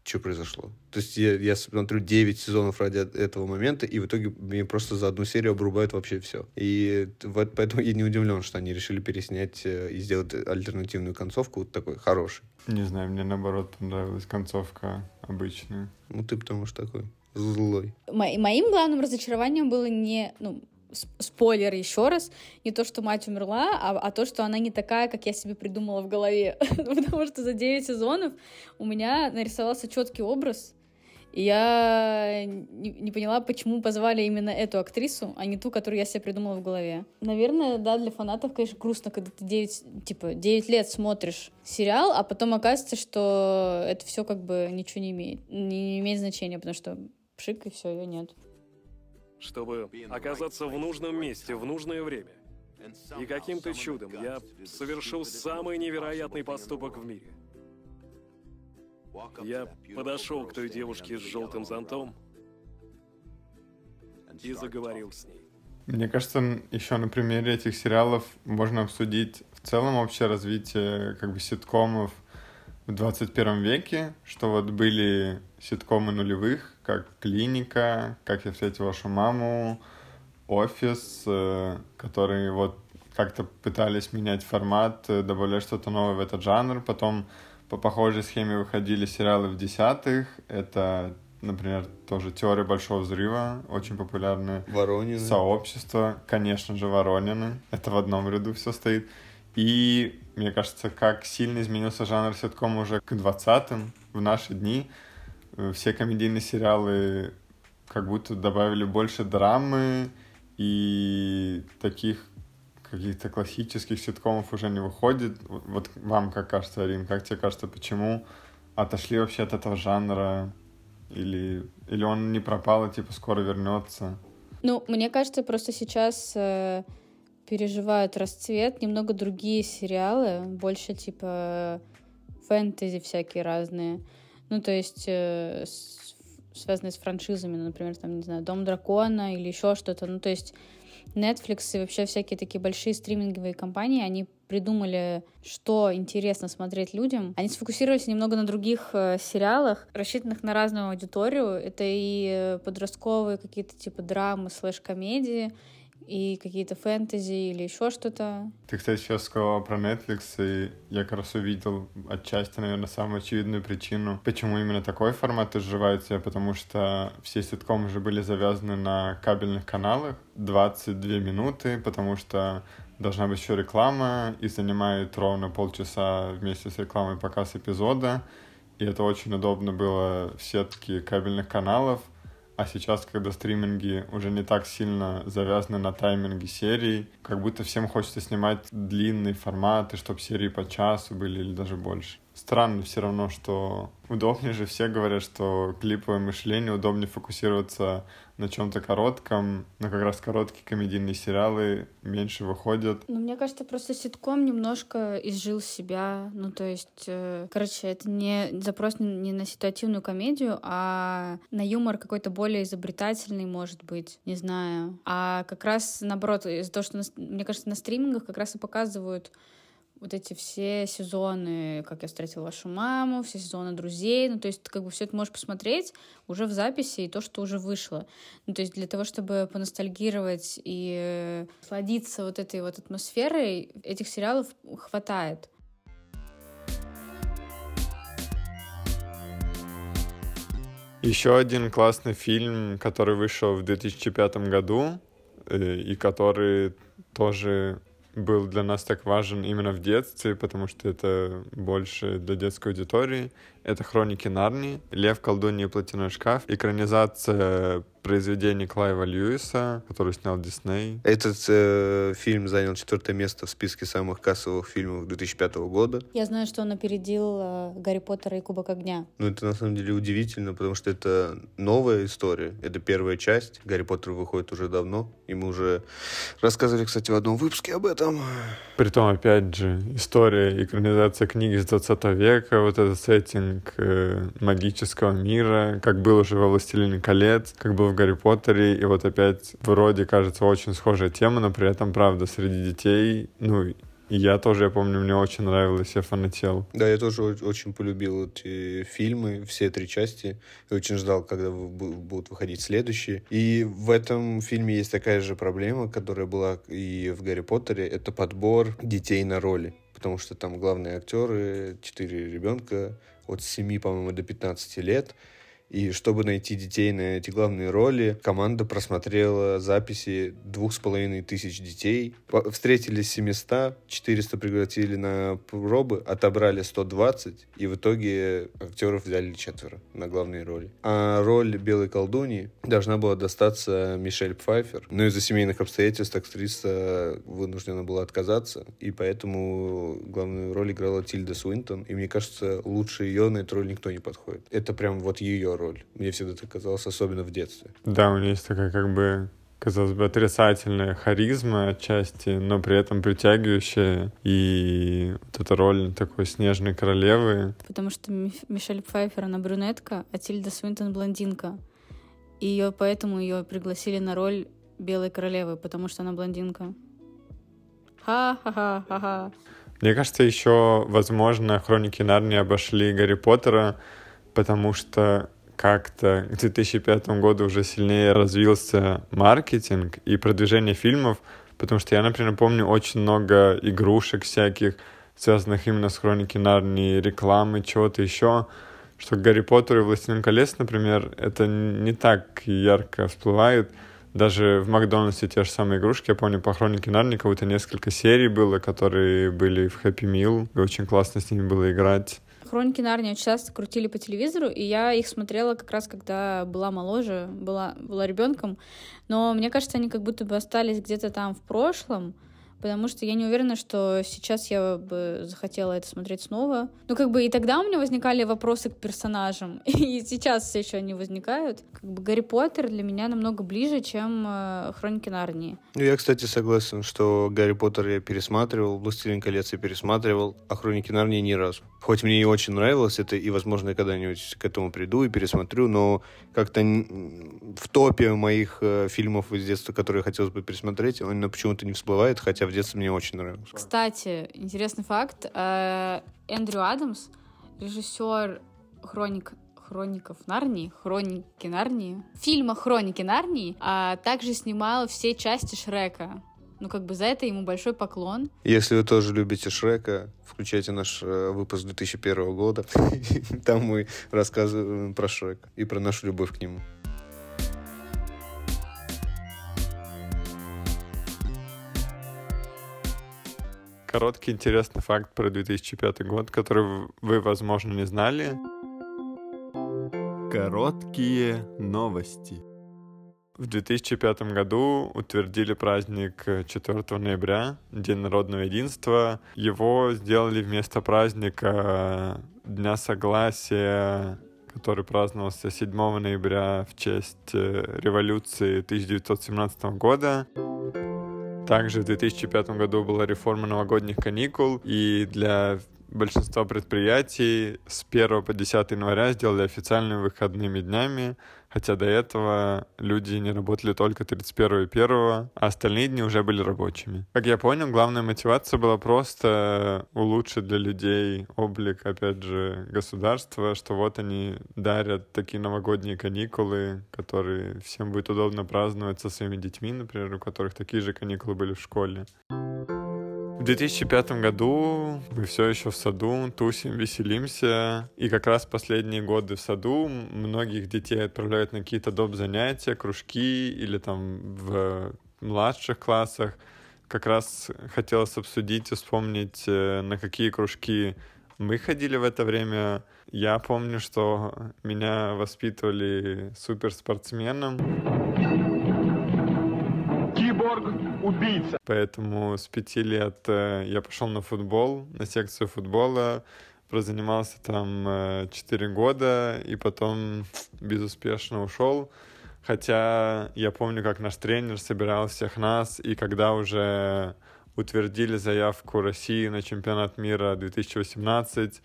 что произошло. То есть я, я смотрю 9 сезонов ради этого момента, и в итоге мне просто за одну серию обрубают вообще все. И вот поэтому я не удивлен, что они решили переснять э, и сделать альтернативную концовку вот такой хороший. Не знаю, мне наоборот понравилась концовка обычная. Ну, ты потому что такой злой. Мо- Моим главным разочарованием было не, ну, спойлер еще раз, не то, что мать умерла, а, а то, что она не такая, как я себе придумала в голове. *laughs* Потому что за 9 сезонов у меня нарисовался четкий образ, и я не, не поняла, почему позвали именно эту актрису, а не ту, которую я себе придумала в голове. Наверное, да, для фанатов, конечно, грустно, когда ты 9, типа, 9 лет смотришь сериал, а потом оказывается, что это все как бы ничего не имеет, не имеет значения, потому что пшик, и все, ее нет. Чтобы оказаться в нужном месте в нужное время. И каким-то чудом я совершил самый невероятный поступок в мире. Я подошел к той девушке с желтым зонтом и заговорил с ней. Мне кажется, еще на примере этих сериалов можно обсудить в целом общее развитие как бы ситкомов в 21 веке, что вот были ситкомы нулевых, как «Клиника», «Как я встретил вашу маму», «Офис», э, которые вот как-то пытались менять формат, э, добавлять что-то новое в этот жанр. Потом по похожей схеме выходили сериалы в десятых. Это, например, тоже «Теория большого взрыва», очень популярное. Воронины. «Сообщество», конечно же, «Воронины». Это в одном ряду все стоит. И мне кажется, как сильно изменился жанр ситкома уже к 20-м, в наши дни. Э, все комедийные сериалы как будто добавили больше драмы и таких каких-то классических ситкомов уже не выходит. Вот вам как кажется, Арин, как тебе кажется, почему отошли вообще от этого жанра? Или, или он не пропал и типа скоро вернется? Ну, мне кажется, просто сейчас э, переживают расцвет немного другие сериалы, больше типа фэнтези всякие разные. Ну, то есть э, с, связанные с франшизами, ну, например, там, не знаю, Дом дракона или еще что-то. Ну, то есть Netflix и вообще всякие такие большие стриминговые компании, они придумали, что интересно смотреть людям. Они сфокусировались немного на других э, сериалах, рассчитанных на разную аудиторию. Это и э, подростковые какие-то типа драмы, слэш-комедии, и какие-то фэнтези или еще что-то. Ты, кстати, сейчас сказала про Netflix, и я как раз увидел отчасти, наверное, самую очевидную причину, почему именно такой формат изживается, потому что все ситкомы уже были завязаны на кабельных каналах, 22 минуты, потому что должна быть еще реклама, и занимает ровно полчаса вместе с рекламой показ эпизода, и это очень удобно было в сетке кабельных каналов, а сейчас, когда стриминги уже не так сильно завязаны на тайминге серий, как будто всем хочется снимать длинные форматы, чтобы серии по часу были или даже больше. Странно все равно, что удобнее же все говорят, что клиповое мышление удобнее фокусироваться на чем-то коротком, но как раз короткие комедийные сериалы меньше выходят. Ну, мне кажется, просто ситком немножко изжил себя. Ну, то есть, э, короче, это не запрос не на ситуативную комедию, а на юмор какой-то более изобретательный, может быть, не знаю. А как раз наоборот, из-за того, что, на, мне кажется, на стримингах как раз и показывают вот эти все сезоны, как я встретила вашу маму, все сезоны друзей, ну, то есть ты как бы все это можешь посмотреть уже в записи и то, что уже вышло. Ну, то есть для того, чтобы поностальгировать и сладиться вот этой вот атмосферой, этих сериалов хватает. Еще один классный фильм, который вышел в 2005 году, э, и который тоже был для нас так важен именно в детстве, потому что это больше для детской аудитории. Это «Хроники Нарнии», «Лев, колдунья и платяной шкаф», экранизация произведений Клайва Льюиса, который снял Дисней. Этот э, фильм занял четвертое место в списке самых кассовых фильмов 2005 года. Я знаю, что он опередил э, «Гарри Поттера и Кубок огня». Ну, это на самом деле удивительно, потому что это новая история. Это первая часть. «Гарри Поттер» выходит уже давно. И мы уже рассказывали, кстати, в одном выпуске об этом. Притом, опять же, история, экранизация книги с 20 века, вот этот сеттинг э, магического мира, как был уже во «Властелине колец», как был в Гарри Поттере, и вот опять вроде кажется очень схожая тема, но при этом, правда, среди детей, ну, я тоже, я помню, мне очень нравилось, я фанател. Да, я тоже очень полюбил эти фильмы, все три части. И очень ждал, когда будут выходить следующие. И в этом фильме есть такая же проблема, которая была и в Гарри Поттере. Это подбор детей на роли. Потому что там главные актеры, четыре ребенка от 7, по-моему, до 15 лет. И чтобы найти детей на эти главные роли, команда просмотрела записи двух с половиной тысяч детей. Встретились 700, 400 пригласили на пробы, отобрали 120, и в итоге актеров взяли четверо на главные роли. А роль белой колдуньи должна была достаться Мишель Пфайфер. Но из-за семейных обстоятельств актриса вынуждена была отказаться, и поэтому главную роль играла Тильда Суинтон. И мне кажется, лучше ее на эту роль никто не подходит. Это прям вот ее роль. Мне всегда так казалось, особенно в детстве. Да, у нее есть такая как бы казалось бы, отрицательная харизма отчасти, но при этом притягивающая. И вот эта роль такой снежной королевы. Потому что Мишель Пфайфер, она брюнетка, а Тильда Свинтон блондинка. И ее, поэтому ее пригласили на роль Белой Королевы, потому что она блондинка. Ха-ха-ха-ха-ха. Мне кажется, еще, возможно, Хроники Нарнии обошли Гарри Поттера, потому что как-то к 2005 году уже сильнее развился маркетинг и продвижение фильмов, потому что я, например, помню очень много игрушек всяких, связанных именно с Хроники Нарнии, рекламы, чего-то еще, что Гарри Поттер и Властелин колец, например, это не так ярко всплывает, даже в Макдональдсе те же самые игрушки. Я помню, по Хронике Нарнии кого-то несколько серий было, которые были в Happy Meal, и очень классно с ними было играть. Хроники Нарнии очень часто крутили по телевизору, и я их смотрела как раз, когда была моложе, была, была ребенком. Но мне кажется, они как будто бы остались где-то там в прошлом потому что я не уверена, что сейчас я бы захотела это смотреть снова. Ну, как бы и тогда у меня возникали вопросы к персонажам, *laughs* и сейчас еще они возникают. Как бы Гарри Поттер для меня намного ближе, чем э, Хроники Нарнии. Ну, я, кстати, согласен, что Гарри Поттер я пересматривал, Властелин колец я пересматривал, а Хроники Нарнии ни разу. Хоть мне и очень нравилось это, и, возможно, я когда-нибудь к этому приду и пересмотрю, но как-то в топе моих э, фильмов из детства, которые хотелось бы пересмотреть, он почему-то не всплывает, хотя в детстве мне очень нравилось. Кстати, интересный факт. Э, Эндрю Адамс, режиссер хроник Хроников Нарнии, Хроники Нарнии, фильма Хроники Нарнии, а также снимал все части Шрека. Ну, как бы за это ему большой поклон. Если вы тоже любите Шрека, включайте наш э, выпуск 2001 года. *laughs* Там мы рассказываем про Шрека и про нашу любовь к нему. Короткий интересный факт про 2005 год, который вы, возможно, не знали. Короткие новости. В 2005 году утвердили праздник 4 ноября, День народного единства. Его сделали вместо праздника Дня Согласия, который праздновался 7 ноября в честь э, революции 1917 года. Также в 2005 году была реформа новогодних каникул, и для большинства предприятий с 1 по 10 января сделали официальными выходными днями, хотя до этого люди не работали только 31 и 1, а остальные дни уже были рабочими. Как я понял, главная мотивация была просто улучшить для людей облик, опять же, государства, что вот они дарят такие новогодние каникулы, которые всем будет удобно праздновать со своими детьми, например, у которых такие же каникулы были в школе. В 2005 году мы все еще в саду, тусим, веселимся. И как раз последние годы в саду многих детей отправляют на какие-то доп. занятия, кружки или там в младших классах. Как раз хотелось обсудить вспомнить, э, на какие кружки мы ходили в это время. Я помню, что меня воспитывали суперспортсменом. Убийца. Поэтому с пяти лет э, я пошел на футбол, на секцию футбола, прозанимался там э, четыре года и потом безуспешно ушел. Хотя я помню, как наш тренер собирал всех нас, и когда уже утвердили заявку России на чемпионат мира 2018,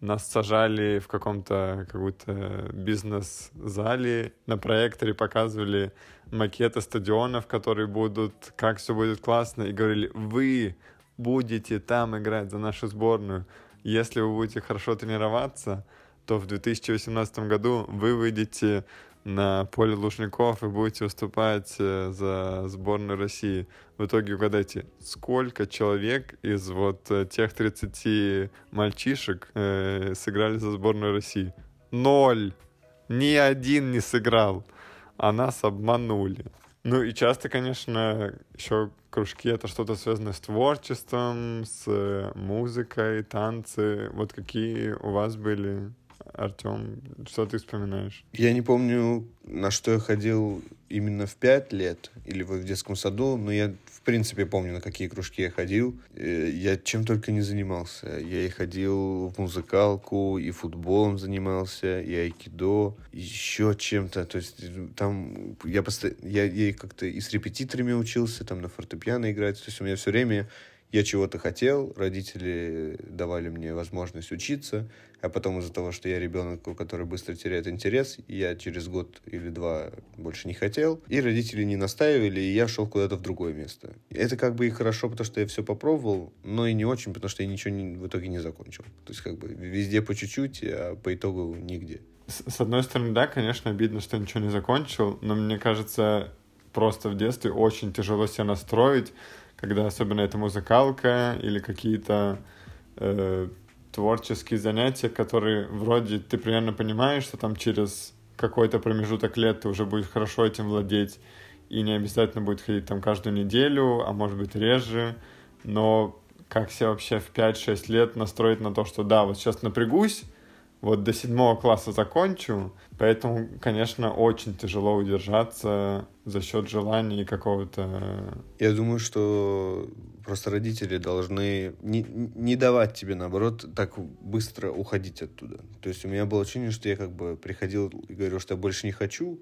нас сажали в каком-то как будто бизнес-зале, на проекторе показывали макеты стадионов, которые будут, как все будет классно, и говорили, вы будете там играть за нашу сборную. Если вы будете хорошо тренироваться, то в 2018 году вы выйдете на поле Лужников и будете выступать э, за сборную России. В итоге угадайте, сколько человек из вот э, тех 30 мальчишек э, сыграли за сборную России? Ноль! Ни один не сыграл, а нас обманули. Ну и часто, конечно, еще кружки это что-то связанное с творчеством, с э, музыкой, танцы. Вот какие у вас были Артем, что ты вспоминаешь? Я не помню, на что я ходил именно в пять лет или в детском саду, но я в принципе помню, на какие кружки я ходил. Э, я чем только не занимался. Я и ходил в музыкалку, и футболом занимался, и айкидо, и еще чем-то. То есть там я, постоянно, я, я как-то и с репетиторами учился, там на фортепиано играть. То есть у меня все время я чего-то хотел, родители давали мне возможность учиться, а потом из-за того, что я ребенок, который быстро теряет интерес, я через год или два больше не хотел, и родители не настаивали, и я шел куда-то в другое место. Это как бы и хорошо, потому что я все попробовал, но и не очень, потому что я ничего не, в итоге не закончил. То есть как бы везде по чуть-чуть, а по итогу нигде. С, одной стороны, да, конечно, обидно, что ничего не закончил, но мне кажется, просто в детстве очень тяжело себя настроить, когда особенно это музыкалка или какие-то э, творческие занятия, которые вроде ты примерно понимаешь, что там через какой-то промежуток лет ты уже будешь хорошо этим владеть, и не обязательно будет ходить там каждую неделю, а может быть реже, но как себя вообще в 5-6 лет настроить на то, что да, вот сейчас напрягусь, вот до седьмого класса закончу, поэтому, конечно, очень тяжело удержаться за счет желаний какого-то... Я думаю, что просто родители должны не, не давать тебе, наоборот, так быстро уходить оттуда. То есть у меня было ощущение, что я как бы приходил и говорил, что я больше не хочу,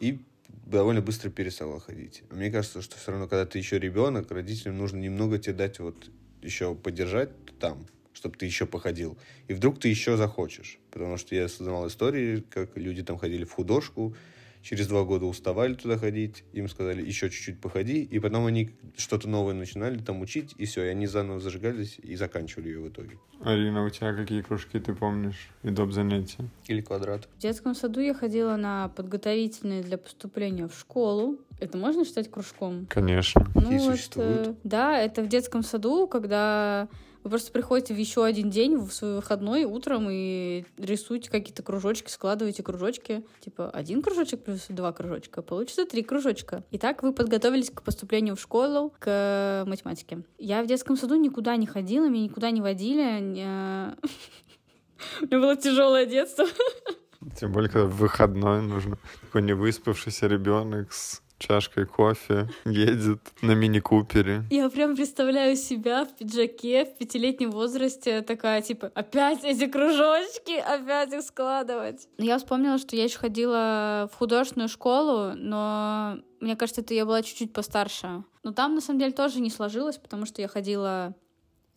и довольно быстро перестала ходить. Мне кажется, что все равно, когда ты еще ребенок, родителям нужно немного тебе дать вот еще поддержать там, чтобы ты еще походил. И вдруг ты еще захочешь. Потому что я создавал истории, как люди там ходили в художку, через два года уставали туда ходить, им сказали, еще чуть-чуть походи, и потом они что-то новое начинали там учить, и все, и они заново зажигались и заканчивали ее в итоге. Арина, у тебя какие кружки ты помнишь и доп. занятия? Или квадрат? В детском саду я ходила на подготовительные для поступления в школу. Это можно считать кружком? Конечно. Ну, Такие вот, существуют. э, да, это в детском саду, когда вы просто приходите в еще один день, в свой выходной, утром и рисуете какие-то кружочки, складываете кружочки. Типа один кружочек плюс два кружочка. Получится три кружочка. И так вы подготовились к поступлению в школу, к математике. Я в детском саду никуда не ходила, меня никуда не водили. *laughs* У меня было тяжелое детство. *laughs* Тем более, когда выходной нужно такой невыспавшийся ребенок с чашкой кофе едет на мини-купере. Я прям представляю себя в пиджаке в пятилетнем возрасте, такая, типа, опять эти кружочки, опять их складывать. Я вспомнила, что я еще ходила в художественную школу, но мне кажется, это я была чуть-чуть постарше. Но там, на самом деле, тоже не сложилось, потому что я ходила...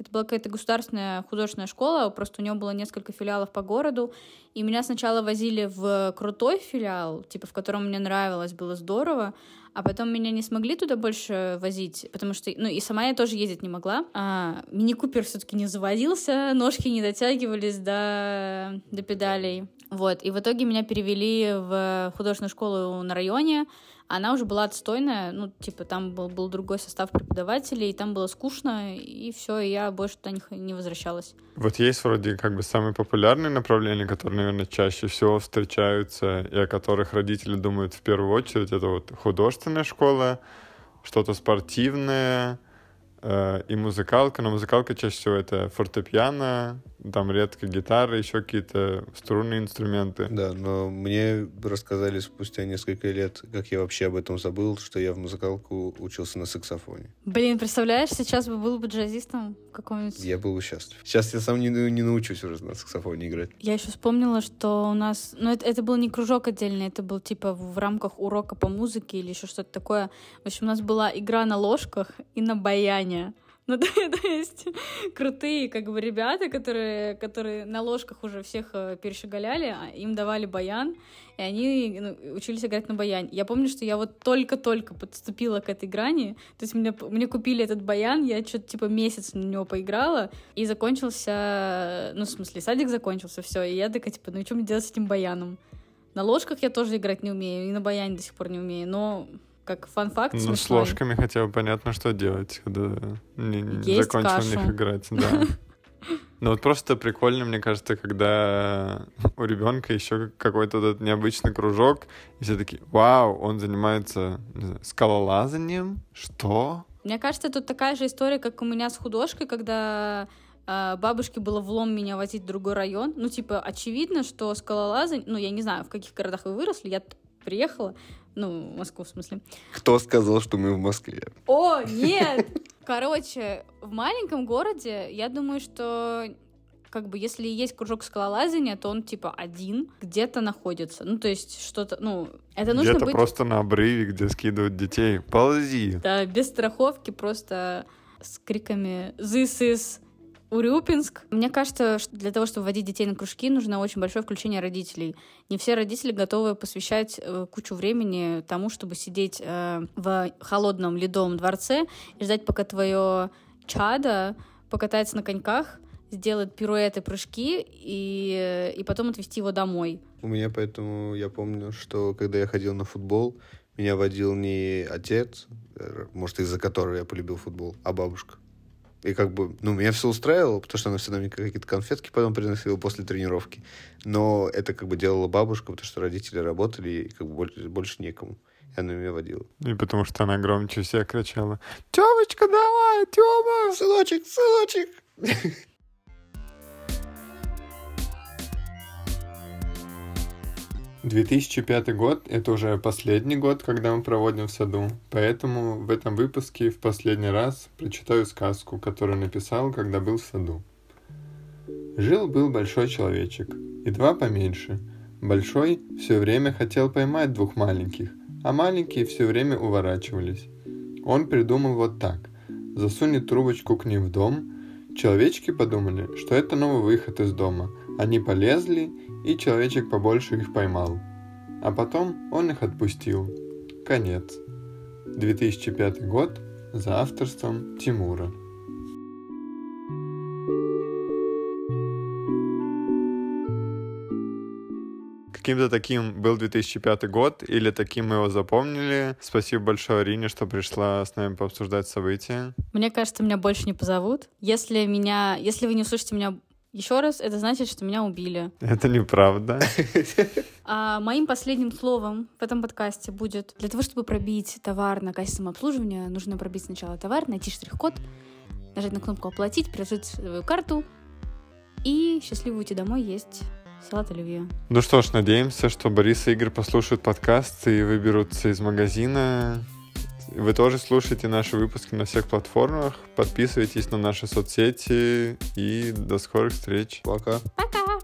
Это была какая-то государственная художественная школа, просто у нее было несколько филиалов по городу, и меня сначала возили в крутой филиал, типа, в котором мне нравилось, было здорово, а потом меня не смогли туда больше возить, потому что, ну, и сама я тоже ездить не могла. А, мини-купер все-таки не заводился, ножки не дотягивались до, до педалей. Вот, и в итоге меня перевели в художественную школу на районе, она уже была отстойная, ну, типа, там был, был другой состав преподавателей, и там было скучно, и все, и я больше туда не, не возвращалась. Вот есть вроде как бы самые популярные направления, которые, наверное, чаще всего встречаются и о которых родители думают в первую очередь. Это вот художественная школа, что-то спортивное э, и музыкалка. Но музыкалка чаще всего это фортепиано, там редко гитара, еще какие-то струнные инструменты. Да, но мне рассказали спустя несколько лет, как я вообще об этом забыл, что я в музыкалку учился на саксофоне. Блин, представляешь, сейчас бы был бы джазистом каком-нибудь. Я был бы счастлив. Сейчас я сам не, не научусь уже на саксофоне играть. Я еще вспомнила, что у нас... Ну, это, это был не кружок отдельный, это был типа в рамках урока по музыке или еще что-то такое. В общем, у нас была игра на ложках и на баяне. Ну, *laughs* то, то есть крутые как бы ребята, которые, которые на ложках уже всех э, перешагаляли, а им давали баян, и они ну, учились играть на баяне. Я помню, что я вот только-только подступила к этой грани, то есть мне, мне купили этот баян, я что-то типа месяц на него поиграла, и закончился, ну, в смысле, садик закончился, все, и я такая, типа, ну, и что мне делать с этим баяном? На ложках я тоже играть не умею, и на баяне до сих пор не умею, но как фан-факт Ну, с смешной. ложками хотя бы понятно, что делать, когда не, не закончил в кашу. них играть. *laughs* Да. Ну вот просто прикольно, мне кажется, когда у ребенка еще какой-то этот необычный кружок, и все такие, вау, он занимается знаю, скалолазанием? Что? Мне кажется, тут такая же история, как у меня с художкой, когда э, бабушке было влом меня возить в другой район. Ну, типа, очевидно, что скалолазание... Ну, я не знаю, в каких городах вы выросли, я приехала, ну, в Москву, в смысле. Кто сказал, что мы в Москве? О, нет! Короче, в маленьком городе, я думаю, что как бы если есть кружок скалолазания, то он типа один где-то находится. Ну, то есть что-то, ну, это нужно Где-то быть... просто на обрыве, где скидывают детей. Ползи. Да, без страховки просто с криками «This is Урюпинск. Мне кажется, что для того, чтобы вводить детей на кружки, нужно очень большое включение родителей. Не все родители готовы посвящать э, кучу времени тому, чтобы сидеть э, в холодном ледовом дворце и ждать, пока твое чадо покатается на коньках, сделает пируэты, прыжки и, и потом отвезти его домой. У меня поэтому, я помню, что когда я ходил на футбол, меня водил не отец, э, может, из-за которого я полюбил футбол, а бабушка. И как бы, ну, меня все устраивало, потому что она всегда мне какие-то конфетки потом приносила после тренировки. Но это как бы делала бабушка, потому что родители работали, и как бы больше, больше некому. И она меня водила. И потому что она громче всех кричала «Тёмочка, давай, Тёма!» «Сыночек, сыночек!» 2005 год — это уже последний год, когда мы проводим в саду, поэтому в этом выпуске в последний раз прочитаю сказку, которую написал, когда был в саду. Жил-был большой человечек, и два поменьше. Большой все время хотел поймать двух маленьких, а маленькие все время уворачивались. Он придумал вот так. Засунет трубочку к ним в дом. Человечки подумали, что это новый выход из дома. Они полезли и человечек побольше их поймал. А потом он их отпустил. Конец. 2005 год за авторством Тимура. Каким-то таким был 2005 год, или таким мы его запомнили. Спасибо большое Арине, что пришла с нами пообсуждать события. Мне кажется, меня больше не позовут. Если меня, если вы не услышите меня еще раз, это значит, что меня убили. Это неправда. *laughs* А моим последним словом в этом подкасте будет для того, чтобы пробить товар на качественном обслуживании, нужно пробить сначала товар, найти штрих-код, нажать на кнопку «Оплатить», приложить свою карту и счастливо уйти домой есть салат оливье. Ну что ж, надеемся, что Борис и Игорь послушают подкаст и выберутся из магазина. Вы тоже слушайте наши выпуски на всех платформах, подписывайтесь на наши соцсети и до скорых встреч. Пока. Пока!